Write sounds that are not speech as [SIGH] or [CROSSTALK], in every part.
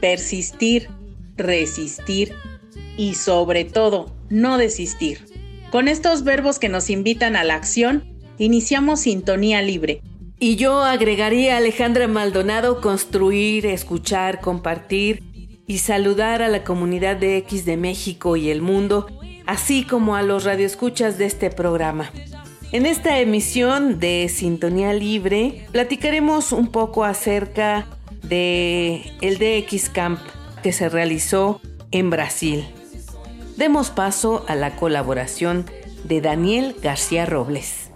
persistir, resistir y sobre todo no desistir. Con estos verbos que nos invitan a la acción, iniciamos Sintonía Libre. Y yo agregaría a Alejandra Maldonado construir, escuchar, compartir y saludar a la comunidad de X de México y el mundo, así como a los radioescuchas de este programa. En esta emisión de Sintonía Libre platicaremos un poco acerca de el DX Camp que se realizó en Brasil. Demos paso a la colaboración de Daniel García Robles.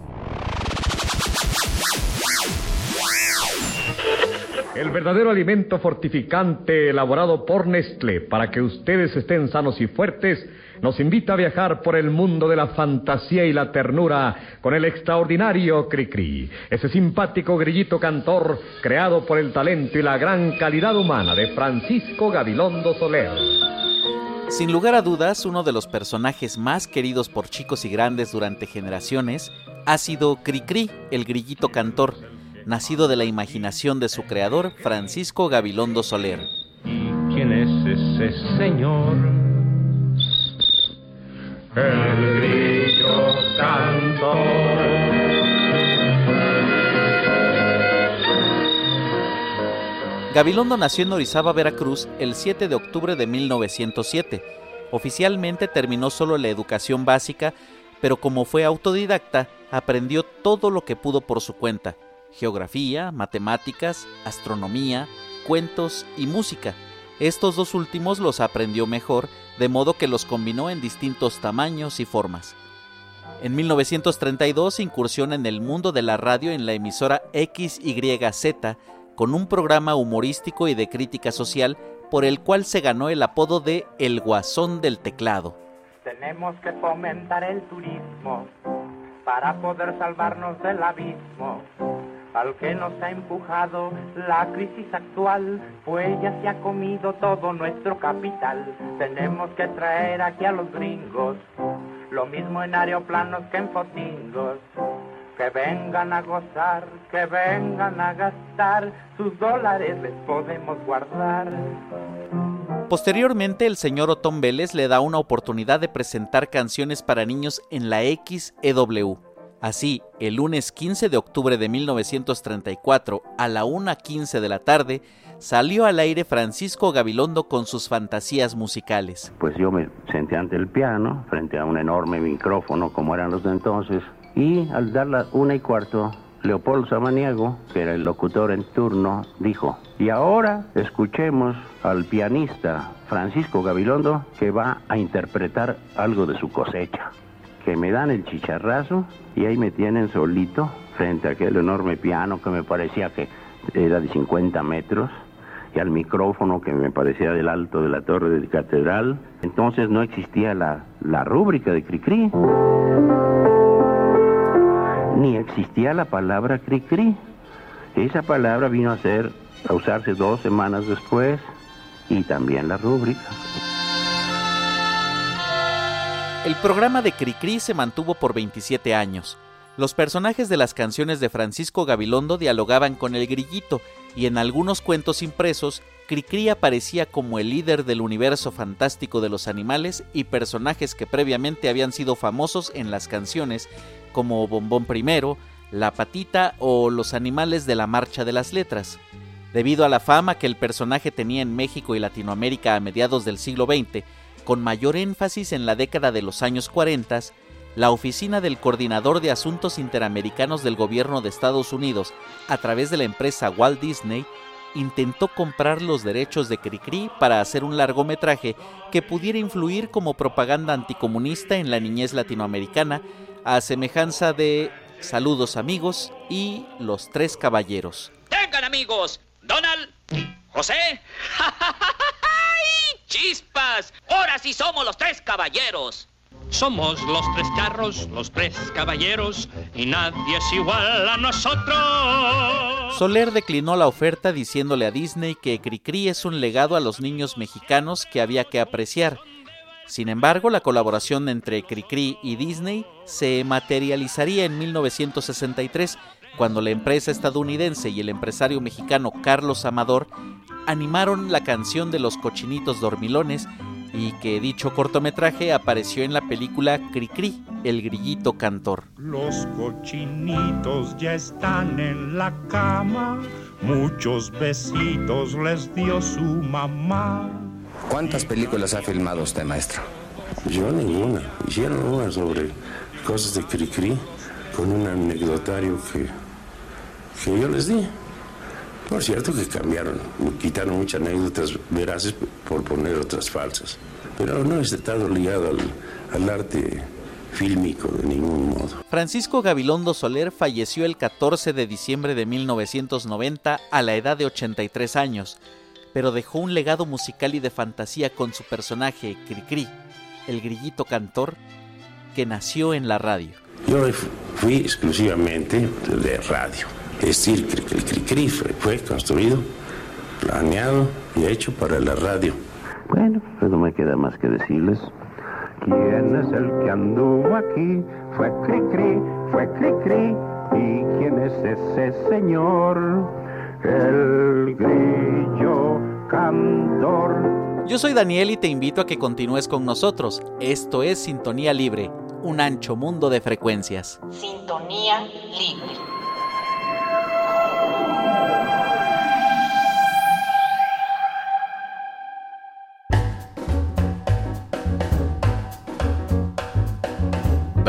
El verdadero alimento fortificante elaborado por Nestlé para que ustedes estén sanos y fuertes nos invita a viajar por el mundo de la fantasía y la ternura con el extraordinario Cricri, ese simpático grillito cantor creado por el talento y la gran calidad humana de Francisco Gabilondo Soler. Sin lugar a dudas, uno de los personajes más queridos por chicos y grandes durante generaciones ha sido Cricri, el grillito cantor, nacido de la imaginación de su creador, Francisco Gabilondo Soler. ¿Quién es ese señor? El grillo cantor. Gabilondo nació en Orizaba, Veracruz, el 7 de octubre de 1907. Oficialmente terminó solo la educación básica, pero como fue autodidacta, aprendió todo lo que pudo por su cuenta, geografía, matemáticas, astronomía, cuentos y música. Estos dos últimos los aprendió mejor, de modo que los combinó en distintos tamaños y formas. En 1932 incursiona en el mundo de la radio en la emisora XYZ con un programa humorístico y de crítica social por el cual se ganó el apodo de El Guasón del Teclado. Tenemos que fomentar el turismo para poder salvarnos del abismo al que nos ha empujado la crisis actual, pues ya se ha comido todo nuestro capital. Tenemos que traer aquí a los gringos, lo mismo en aeroplanos que en fotingos. Que vengan a gozar, que vengan a gastar, sus dólares les podemos guardar. Posteriormente, el señor Otón Vélez le da una oportunidad de presentar canciones para niños en la XEW. Así, el lunes 15 de octubre de 1934 a la 1.15 de la tarde, salió al aire Francisco Gabilondo con sus fantasías musicales. Pues yo me senté ante el piano, frente a un enorme micrófono como eran los de entonces, y al dar la una y cuarto, Leopoldo Samaniego, que era el locutor en turno, dijo, y ahora escuchemos al pianista Francisco Gabilondo que va a interpretar algo de su cosecha. Que me dan el chicharrazo y ahí me tienen solito frente a aquel enorme piano que me parecía que era de 50 metros y al micrófono que me parecía del alto de la torre de catedral. Entonces no existía la, la rúbrica de Cricri ni existía la palabra cri-cri. Esa palabra vino a ser a usarse dos semanas después y también la rúbrica. El programa de Cricri se mantuvo por 27 años. Los personajes de las canciones de Francisco Gabilondo dialogaban con el grillito y en algunos cuentos impresos, Cricri aparecía como el líder del universo fantástico de los animales y personajes que previamente habían sido famosos en las canciones como Bombón Primero, La Patita o Los Animales de la Marcha de las Letras. Debido a la fama que el personaje tenía en México y Latinoamérica a mediados del siglo XX, con mayor énfasis en la década de los años 40, la oficina del Coordinador de Asuntos Interamericanos del Gobierno de Estados Unidos, a través de la empresa Walt Disney, intentó comprar los derechos de Cricri para hacer un largometraje que pudiera influir como propaganda anticomunista en la niñez latinoamericana a semejanza de Saludos amigos y Los Tres Caballeros. Tengan amigos, Donald, José. [LAUGHS] chispas! ¡Ahora sí somos los tres caballeros! Somos los tres carros, los tres caballeros, y nadie es igual a nosotros. Soler declinó la oferta diciéndole a Disney que Cricri es un legado a los niños mexicanos que había que apreciar. Sin embargo, la colaboración entre Cricri y Disney se materializaría en 1963, cuando la empresa estadounidense y el empresario mexicano Carlos Amador animaron la canción de los cochinitos dormilones y que dicho cortometraje apareció en la película Cricri, el grillito cantor. Los cochinitos ya están en la cama, muchos besitos les dio su mamá. ¿Cuántas películas ha filmado usted, maestro? Yo ninguna. Hicieron una sobre cosas de Cricri con un anecdotario que, que yo les di. Por cierto que cambiaron, quitaron muchas anécdotas veraces por poner otras falsas. Pero no está estado ligado al, al arte fílmico de ningún modo. Francisco Gabilondo Soler falleció el 14 de diciembre de 1990 a la edad de 83 años, pero dejó un legado musical y de fantasía con su personaje Cricri, el grillito cantor, que nació en la radio. Yo fui exclusivamente de radio. Es decir, que el fue construido, planeado y hecho para la radio. Bueno, pues no me queda más que decirles. ¿Quién es el que anduvo aquí? Fue Cricri, fue Cricri. ¿Y quién es ese señor? El grillo cantor. Yo soy Daniel y te invito a que continúes con nosotros. Esto es Sintonía Libre, un ancho mundo de frecuencias. Sintonía Libre.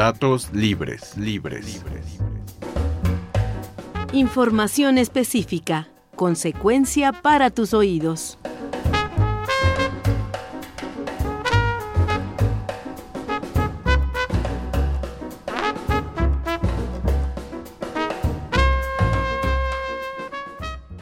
Datos libres, libres, libres. Información específica. Consecuencia para tus oídos.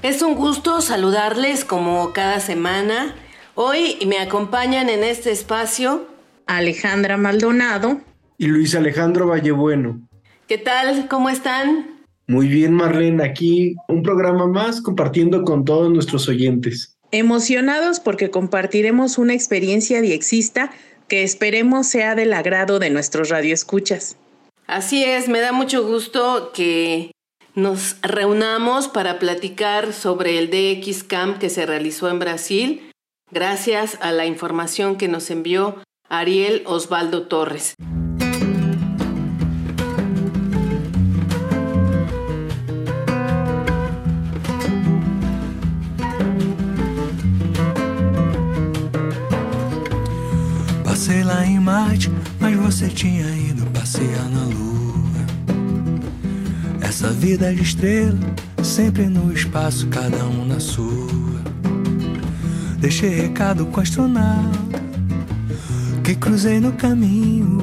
Es un gusto saludarles como cada semana. Hoy me acompañan en este espacio Alejandra Maldonado y Luis Alejandro Vallebueno. ¿Qué tal? ¿Cómo están? Muy bien, Marlene. Aquí un programa más compartiendo con todos nuestros oyentes. Emocionados porque compartiremos una experiencia diexista que esperemos sea del agrado de nuestros radioescuchas. Así es, me da mucho gusto que nos reunamos para platicar sobre el DX Camp que se realizó en Brasil, gracias a la información que nos envió Ariel Osvaldo Torres. Passei lá em Marte, mas você tinha ido passear na Lua. Essa vida de estrela, sempre no espaço, cada um na sua. Deixei recado com astronauta que cruzei no caminho.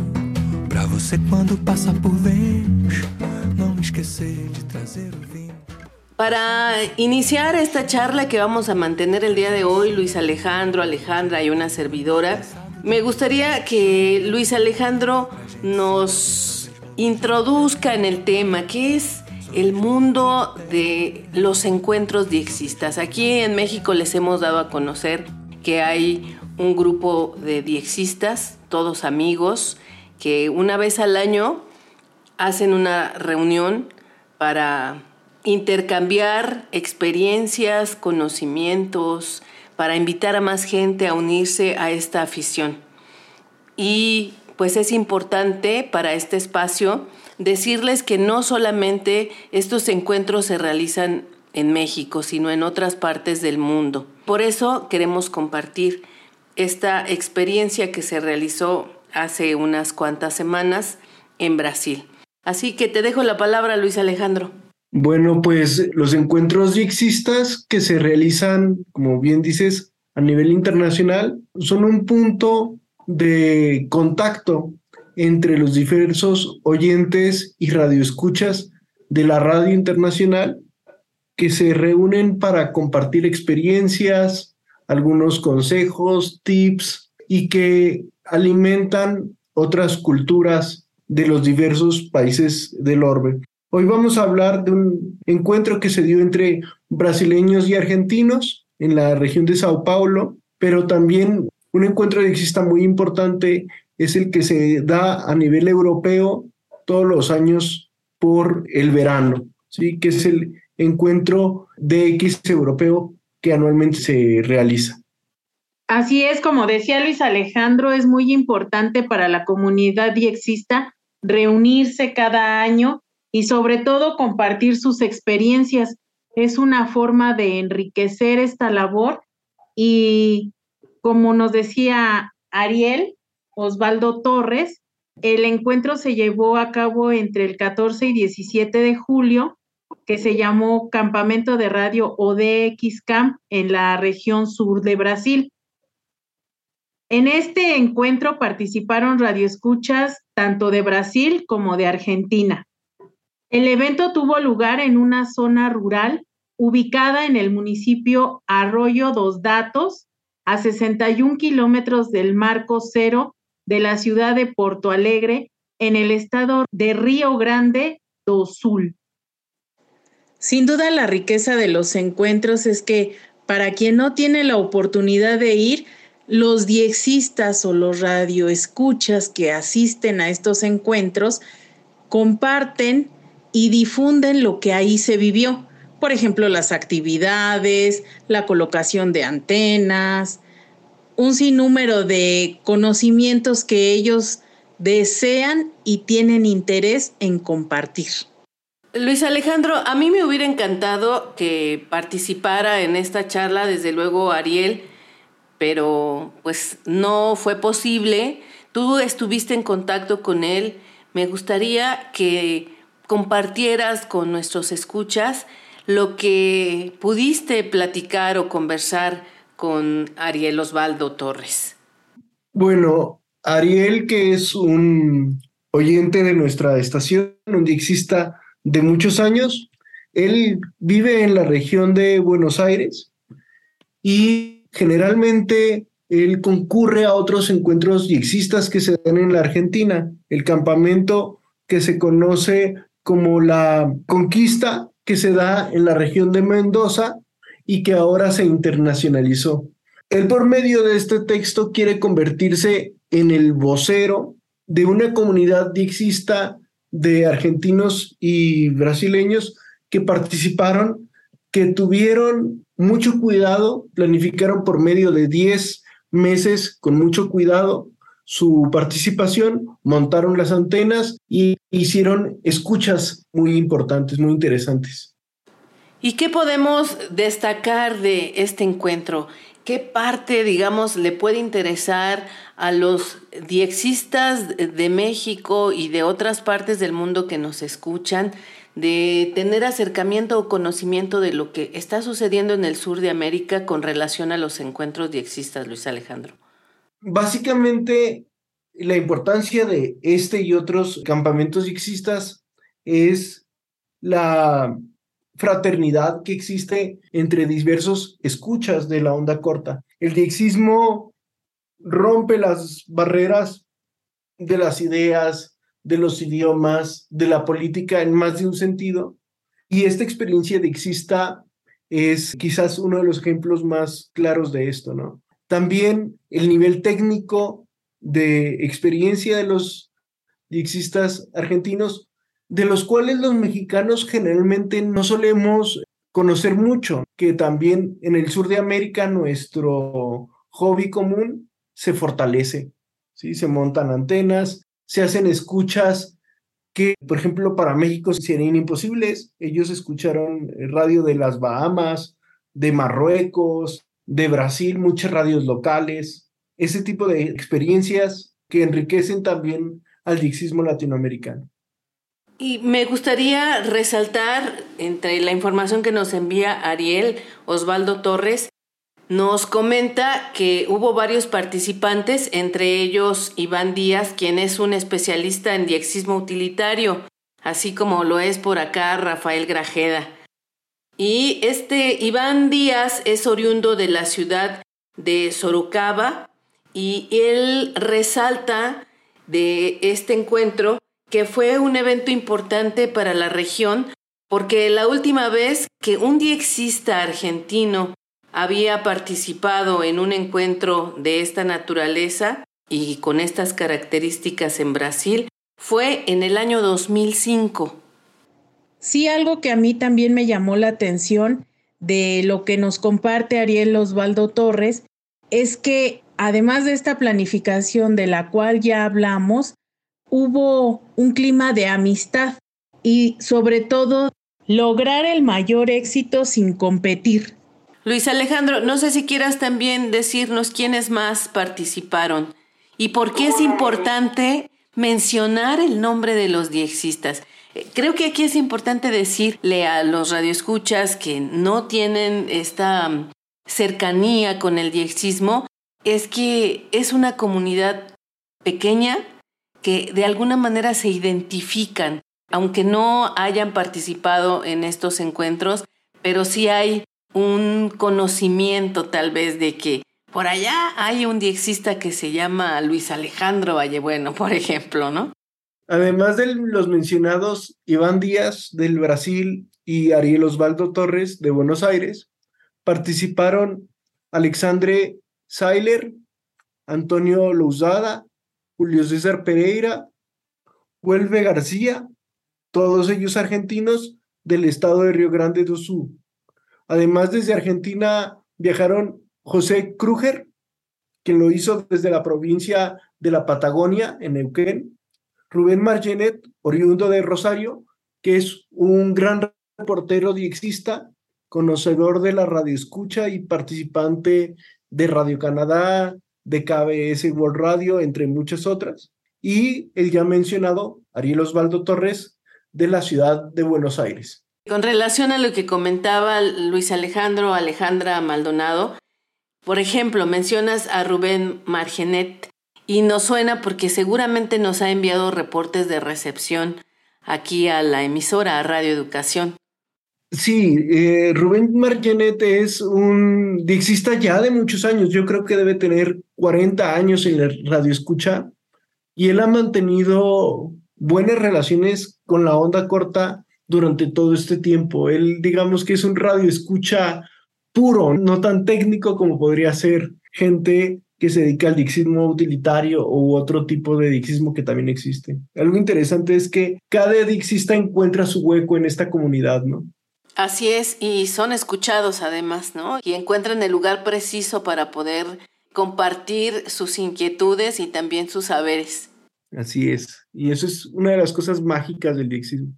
Pra você quando passa por Vênus, não esquecer de trazer o vinho. Para iniciar esta charla que vamos a mantener el día de hoy, Luis Alejandro, Alejandra y una servidora, me gustaría que Luis Alejandro nos introduzca en el tema, que es el mundo de los encuentros diexistas. Aquí en México les hemos dado a conocer que hay un grupo de diexistas, todos amigos, que una vez al año hacen una reunión para intercambiar experiencias, conocimientos, para invitar a más gente a unirse a esta afición. Y pues es importante para este espacio decirles que no solamente estos encuentros se realizan en México, sino en otras partes del mundo. Por eso queremos compartir esta experiencia que se realizó hace unas cuantas semanas en Brasil. Así que te dejo la palabra, Luis Alejandro. Bueno, pues los encuentros dixistas que se realizan, como bien dices, a nivel internacional, son un punto de contacto entre los diversos oyentes y radioescuchas de la radio internacional que se reúnen para compartir experiencias, algunos consejos, tips y que alimentan otras culturas de los diversos países del orbe. Hoy vamos a hablar de un encuentro que se dio entre brasileños y argentinos en la región de Sao Paulo, pero también un encuentro exista muy importante es el que se da a nivel europeo todos los años por el verano, ¿sí? que es el encuentro DX europeo que anualmente se realiza. Así es, como decía Luis Alejandro, es muy importante para la comunidad diexista reunirse cada año y sobre todo compartir sus experiencias. Es una forma de enriquecer esta labor y como nos decía Ariel Osvaldo Torres, el encuentro se llevó a cabo entre el 14 y 17 de julio, que se llamó Campamento de Radio ODX Camp en la región sur de Brasil. En este encuentro participaron radioescuchas tanto de Brasil como de Argentina. El evento tuvo lugar en una zona rural ubicada en el municipio Arroyo dos Datos, a 61 kilómetros del marco cero de la ciudad de Porto Alegre, en el estado de Río Grande do Sul. Sin duda la riqueza de los encuentros es que para quien no tiene la oportunidad de ir, los diexistas o los radioescuchas que asisten a estos encuentros comparten y difunden lo que ahí se vivió. Por ejemplo, las actividades, la colocación de antenas, un sinnúmero de conocimientos que ellos desean y tienen interés en compartir. Luis Alejandro, a mí me hubiera encantado que participara en esta charla, desde luego Ariel, pero pues no fue posible. Tú estuviste en contacto con él. Me gustaría que compartieras con nuestros escuchas lo que pudiste platicar o conversar con Ariel Osvaldo Torres. Bueno, Ariel, que es un oyente de nuestra estación, un dixista de muchos años, él vive en la región de Buenos Aires y generalmente él concurre a otros encuentros dixistas que se dan en la Argentina. El campamento que se conoce como la conquista que se da en la región de Mendoza y que ahora se internacionalizó. Él por medio de este texto quiere convertirse en el vocero de una comunidad dixista de argentinos y brasileños que participaron, que tuvieron mucho cuidado, planificaron por medio de 10 meses con mucho cuidado su participación, montaron las antenas y hicieron escuchas muy importantes, muy interesantes. ¿Y qué podemos destacar de este encuentro? ¿Qué parte, digamos, le puede interesar a los diexistas de México y de otras partes del mundo que nos escuchan de tener acercamiento o conocimiento de lo que está sucediendo en el sur de América con relación a los encuentros diexistas, Luis Alejandro? Básicamente, la importancia de este y otros campamentos dixistas es la fraternidad que existe entre diversos escuchas de la onda corta. El diexismo rompe las barreras de las ideas, de los idiomas, de la política en más de un sentido. Y esta experiencia diexista es quizás uno de los ejemplos más claros de esto, ¿no? También el nivel técnico de experiencia de los dixistas argentinos, de los cuales los mexicanos generalmente no solemos conocer mucho, que también en el sur de América nuestro hobby común se fortalece, ¿sí? Se montan antenas, se hacen escuchas que, por ejemplo, para México serían imposibles. Ellos escucharon radio de las Bahamas, de Marruecos, de Brasil, muchas radios locales, ese tipo de experiencias que enriquecen también al dixismo latinoamericano. Y me gustaría resaltar entre la información que nos envía Ariel Osvaldo Torres, nos comenta que hubo varios participantes, entre ellos Iván Díaz, quien es un especialista en diexismo utilitario, así como lo es por acá Rafael Grajeda. Y este Iván Díaz es oriundo de la ciudad de Sorocaba y él resalta de este encuentro que fue un evento importante para la región porque la última vez que un diexista argentino había participado en un encuentro de esta naturaleza y con estas características en Brasil fue en el año 2005. Sí, algo que a mí también me llamó la atención de lo que nos comparte Ariel Osvaldo Torres es que además de esta planificación de la cual ya hablamos, hubo un clima de amistad y sobre todo lograr el mayor éxito sin competir. Luis Alejandro, no sé si quieras también decirnos quiénes más participaron y por qué es importante mencionar el nombre de los diexistas. Eh, creo que aquí es importante decirle a los radioescuchas que no tienen esta mm, cercanía con el diexismo, es que es una comunidad pequeña que de alguna manera se identifican, aunque no hayan participado en estos encuentros, pero sí hay un conocimiento tal vez de que por allá hay un diexista que se llama Luis Alejandro Vallebueno, [LAUGHS] por ejemplo, ¿no? Además de los mencionados Iván Díaz del Brasil y Ariel Osvaldo Torres de Buenos Aires, participaron Alexandre Sailer, Antonio Lousada, Julio César Pereira, Huelve García, todos ellos argentinos del estado de Río Grande do Sul. Además, desde Argentina viajaron José Kruger, quien lo hizo desde la provincia de la Patagonia, en Neuquén, Rubén Margenet, oriundo de Rosario, que es un gran reportero diexista, conocedor de la radioescucha y participante de Radio Canadá, de KBS World Radio, entre muchas otras, y el ya mencionado Ariel Osvaldo Torres, de la ciudad de Buenos Aires. Con relación a lo que comentaba Luis Alejandro Alejandra Maldonado, por ejemplo, mencionas a Rubén Margenet y nos suena porque seguramente nos ha enviado reportes de recepción aquí a la emisora, a Radio Educación. Sí, eh, Rubén Margenet es un dixista ya de muchos años, yo creo que debe tener 40 años en la radio escucha y él ha mantenido buenas relaciones con la onda corta durante todo este tiempo. Él digamos que es un radio escucha puro, no tan técnico como podría ser gente que se dedica al dixismo utilitario u otro tipo de dixismo que también existe. Algo interesante es que cada dixista encuentra su hueco en esta comunidad, ¿no? Así es, y son escuchados además, ¿no? Y encuentran el lugar preciso para poder compartir sus inquietudes y también sus saberes. Así es, y eso es una de las cosas mágicas del dixismo.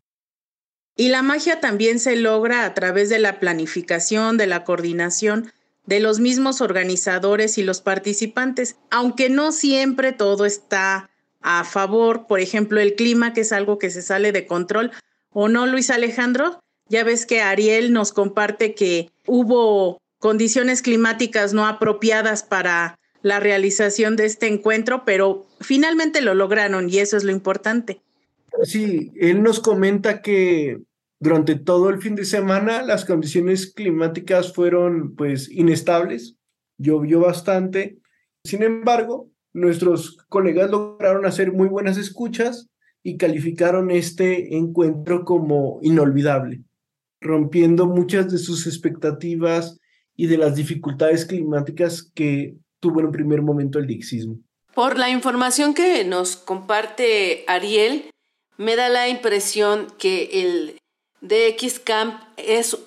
Y la magia también se logra a través de la planificación, de la coordinación de los mismos organizadores y los participantes, aunque no siempre todo está a favor, por ejemplo, el clima, que es algo que se sale de control, ¿o no, Luis Alejandro? Ya ves que Ariel nos comparte que hubo condiciones climáticas no apropiadas para la realización de este encuentro, pero finalmente lo lograron y eso es lo importante. Sí, él nos comenta que durante todo el fin de semana las condiciones climáticas fueron pues inestables, llovió bastante. Sin embargo, nuestros colegas lograron hacer muy buenas escuchas y calificaron este encuentro como inolvidable, rompiendo muchas de sus expectativas y de las dificultades climáticas que tuvo en un primer momento el dixismo. Por la información que nos comparte Ariel, me da la impresión que el DX Camp es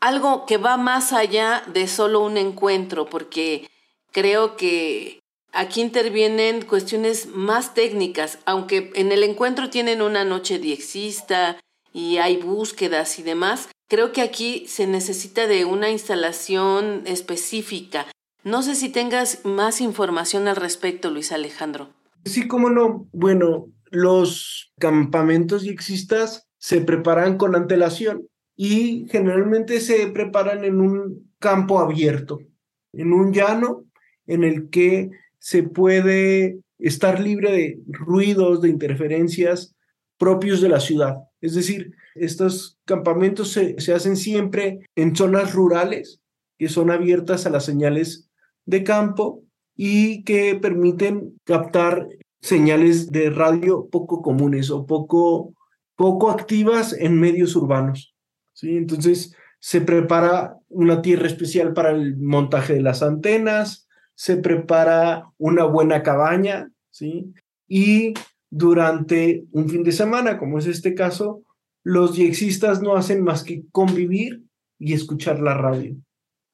algo que va más allá de solo un encuentro, porque creo que aquí intervienen cuestiones más técnicas, aunque en el encuentro tienen una noche diexista y hay búsquedas y demás, creo que aquí se necesita de una instalación específica. No sé si tengas más información al respecto, Luis Alejandro. Sí, cómo no. Bueno, los campamentos diexistas se preparan con antelación y generalmente se preparan en un campo abierto, en un llano en el que se puede estar libre de ruidos, de interferencias propios de la ciudad. Es decir, estos campamentos se, se hacen siempre en zonas rurales que son abiertas a las señales de campo y que permiten captar señales de radio poco comunes o poco, poco activas en medios urbanos. ¿sí? Entonces se prepara una tierra especial para el montaje de las antenas, se prepara una buena cabaña, ¿sí? Y durante un fin de semana, como es este caso, los diexistas no hacen más que convivir y escuchar la radio.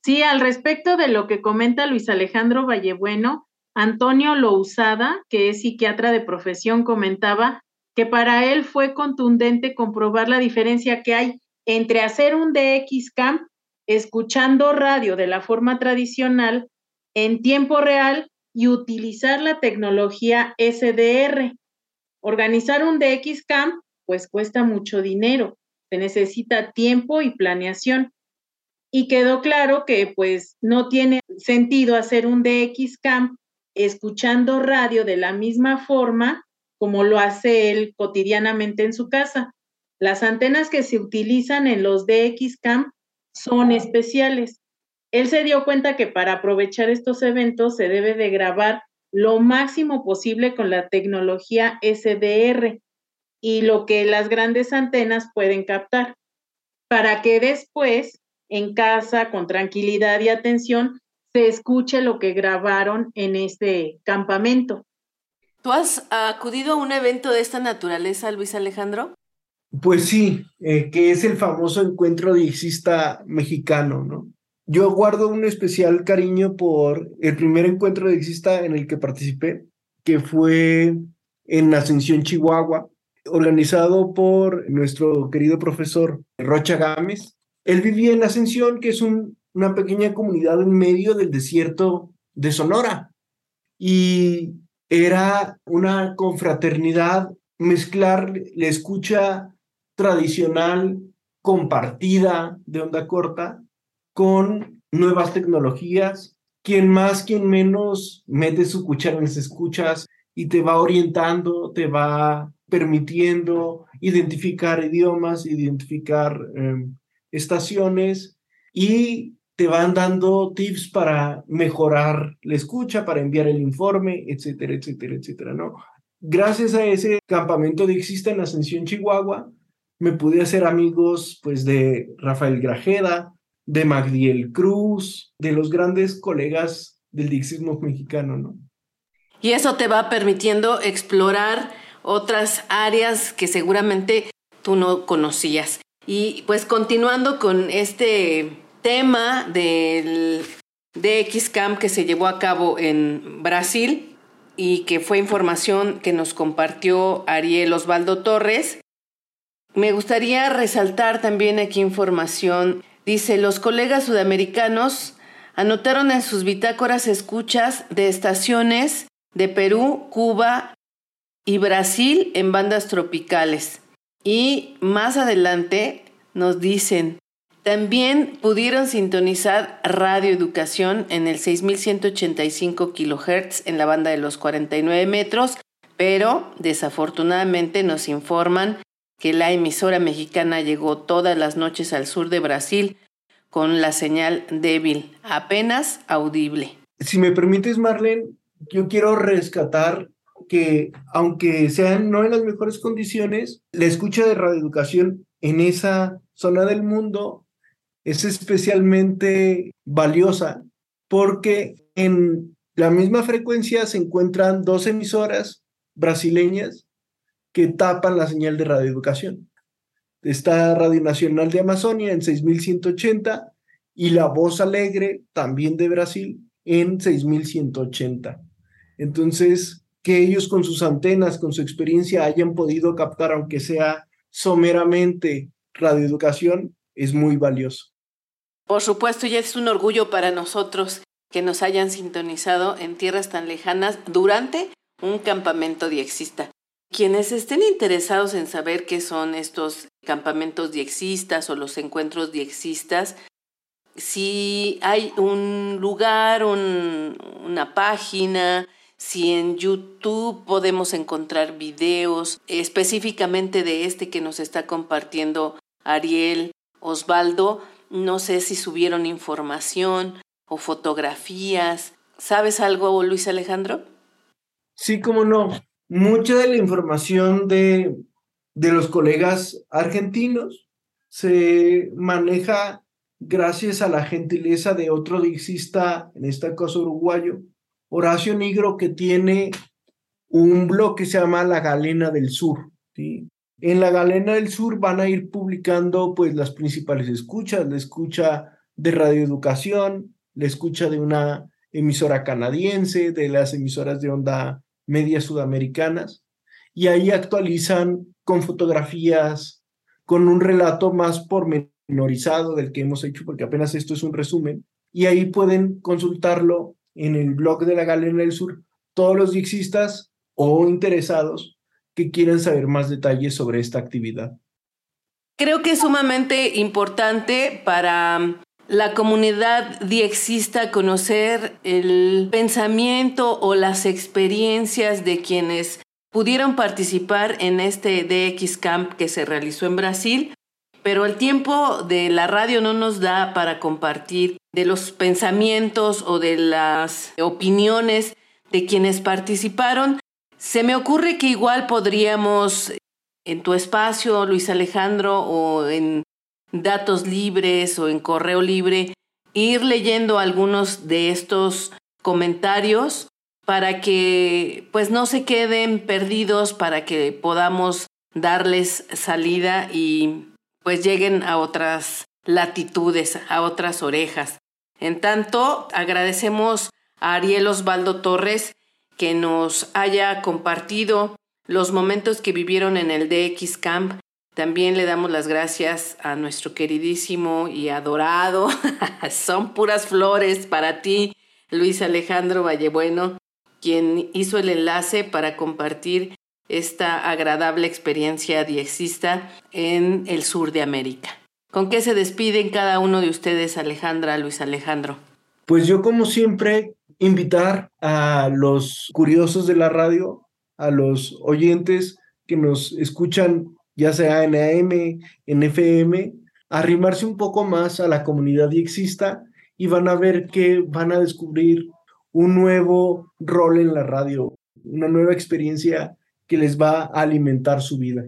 Sí, al respecto de lo que comenta Luis Alejandro Vallebueno, Antonio Lousada, que es psiquiatra de profesión, comentaba que para él fue contundente comprobar la diferencia que hay entre hacer un DX-Camp escuchando radio de la forma tradicional en tiempo real y utilizar la tecnología SDR. Organizar un DX-Camp pues cuesta mucho dinero, se necesita tiempo y planeación y quedó claro que pues no tiene sentido hacer un DX Camp escuchando radio de la misma forma como lo hace él cotidianamente en su casa. Las antenas que se utilizan en los DX Camp son especiales. Él se dio cuenta que para aprovechar estos eventos se debe de grabar lo máximo posible con la tecnología SDR y lo que las grandes antenas pueden captar, para que después en casa, con tranquilidad y atención, se escuche lo que grabaron en este campamento. ¿Tú has acudido a un evento de esta naturaleza, Luis Alejandro? Pues sí, eh, que es el famoso encuentro diexista mexicano, ¿no? Yo guardo un especial cariño por el primer encuentro diexista en el que participé, que fue en Ascensión, Chihuahua, organizado por nuestro querido profesor Rocha Gámez, él vivía en Ascensión, que es una pequeña comunidad en medio del desierto de Sonora. Y era una confraternidad, mezclar la escucha tradicional compartida de onda corta con nuevas tecnologías. Quien más, quien menos mete su cuchara en las escuchas y te va orientando, te va permitiendo identificar idiomas, identificar em, estaciones y te van dando tips para mejorar la escucha, para enviar el informe, etcétera, etcétera, etcétera, ¿no? Gracias a ese campamento de Exista en Ascensión, Chihuahua, me pude hacer amigos, pues, de Rafael Grajeda, de Magdiel Cruz, de los grandes colegas del dixismo mexicano, ¿no? Y eso te va permitiendo explorar otras áreas que seguramente tú no conocías. Y pues continuando con este tema del DX-Camp que se llevó a cabo en Brasil y que fue información que nos compartió Ariel Osvaldo Torres, me gustaría resaltar también aquí información. Dice, los colegas sudamericanos anotaron en sus bitácoras escuchas de estaciones de Perú, Cuba y Brasil en bandas tropicales. Y más adelante nos dicen, también pudieron sintonizar radioeducación en el 6185 kHz en la banda de los 49 metros, pero desafortunadamente nos informan que la emisora mexicana llegó todas las noches al sur de Brasil con la señal débil, apenas audible. Si me permites, Marlene, yo quiero rescatar que aunque sean no en las mejores condiciones, la escucha de radioeducación en esa zona del mundo es especialmente valiosa porque en la misma frecuencia se encuentran dos emisoras brasileñas que tapan la señal de radioeducación. Está Radio Nacional de Amazonia en 6180 y La Voz Alegre, también de Brasil, en 6180. Entonces, que ellos con sus antenas, con su experiencia, hayan podido captar, aunque sea someramente radioeducación, es muy valioso. Por supuesto, y es un orgullo para nosotros que nos hayan sintonizado en tierras tan lejanas durante un campamento diexista. Quienes estén interesados en saber qué son estos campamentos diexistas o los encuentros diexistas, si hay un lugar, una página, si en YouTube podemos encontrar videos específicamente de este que nos está compartiendo Ariel, Osvaldo, no sé si subieron información o fotografías ¿Sabes algo, Luis Alejandro? Sí, cómo no. Mucha de la información de, de los colegas argentinos se maneja gracias a la gentileza de otro dixista, en este caso uruguayo, Horacio Nigro, que tiene un blog que se llama La Galena del Sur. En La Galena del Sur van a ir publicando pues las principales escuchas, la escucha de radioeducación, la escucha de una emisora canadiense, de las emisoras de onda media sudamericanas, y ahí actualizan con fotografías, con un relato más pormenorizado del que hemos hecho, porque apenas esto es un resumen, y ahí pueden consultarlo en el blog de la Galena del Sur todos los dixistas o interesados que quieran saber más detalles sobre esta actividad. Creo que es sumamente importante para la comunidad diexista conocer el pensamiento o las experiencias de quienes pudieron participar en este DX Camp que se realizó en Brasil, pero el tiempo de la radio no nos da para compartir de los pensamientos o de las opiniones de quienes participaron. Se me ocurre que igual podríamos en tu espacio, Luis Alejandro, o en datos libres o en correo libre, ir leyendo algunos de estos comentarios para que pues no se queden perdidos, para que podamos darles salida y pues lleguen a otras latitudes, a otras orejas. En tanto, agradecemos a Ariel Osvaldo Torres que nos haya compartido los momentos que vivieron en el DX Camp también le damos las gracias a nuestro queridísimo y adorado, [LAUGHS] son puras flores para ti, Luis Alejandro Vallebueno, quien hizo el enlace para compartir esta agradable experiencia diexista en el sur de América. ¿Con qué se despiden cada uno de ustedes, Alejandra, Luis Alejandro? Pues yo, como siempre, invitar a los curiosos de la radio, a los oyentes que nos escuchan ya sea en AM, en FM, arrimarse un poco más a la comunidad y exista y van a ver que van a descubrir un nuevo rol en la radio, una nueva experiencia que les va a alimentar su vida.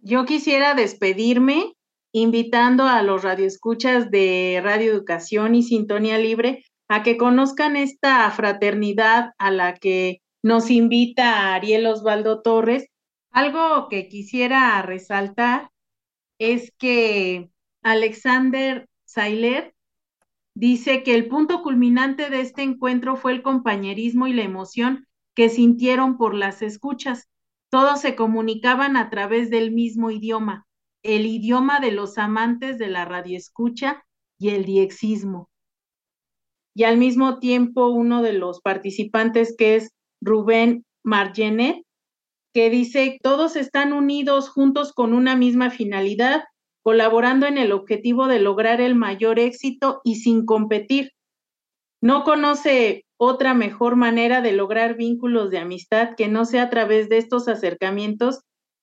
Yo quisiera despedirme invitando a los radioescuchas de Radio Educación y Sintonía Libre a que conozcan esta fraternidad a la que nos invita Ariel Osvaldo Torres algo que quisiera resaltar es que Alexander Sailer dice que el punto culminante de este encuentro fue el compañerismo y la emoción que sintieron por las escuchas. Todos se comunicaban a través del mismo idioma, el idioma de los amantes de la radioescucha y el diexismo. Y al mismo tiempo, uno de los participantes, que es Rubén Margenet, que dice, todos están unidos juntos con una misma finalidad, colaborando en el objetivo de lograr el mayor éxito y sin competir. No conoce otra mejor manera de lograr vínculos de amistad que no sea a través de estos acercamientos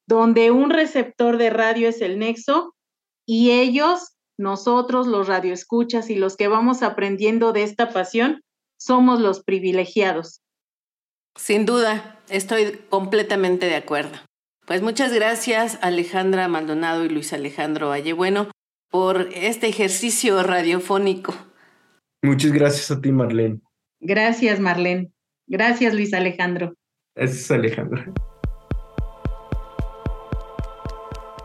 donde un receptor de radio es el nexo y ellos, nosotros los radioescuchas y los que vamos aprendiendo de esta pasión, somos los privilegiados. Sin duda, estoy completamente de acuerdo. Pues muchas gracias Alejandra Maldonado y Luis Alejandro Vallebueno por este ejercicio radiofónico. Muchas gracias a ti, Marlene. Gracias, Marlene. Gracias, Luis Alejandro. Gracias, Alejandra.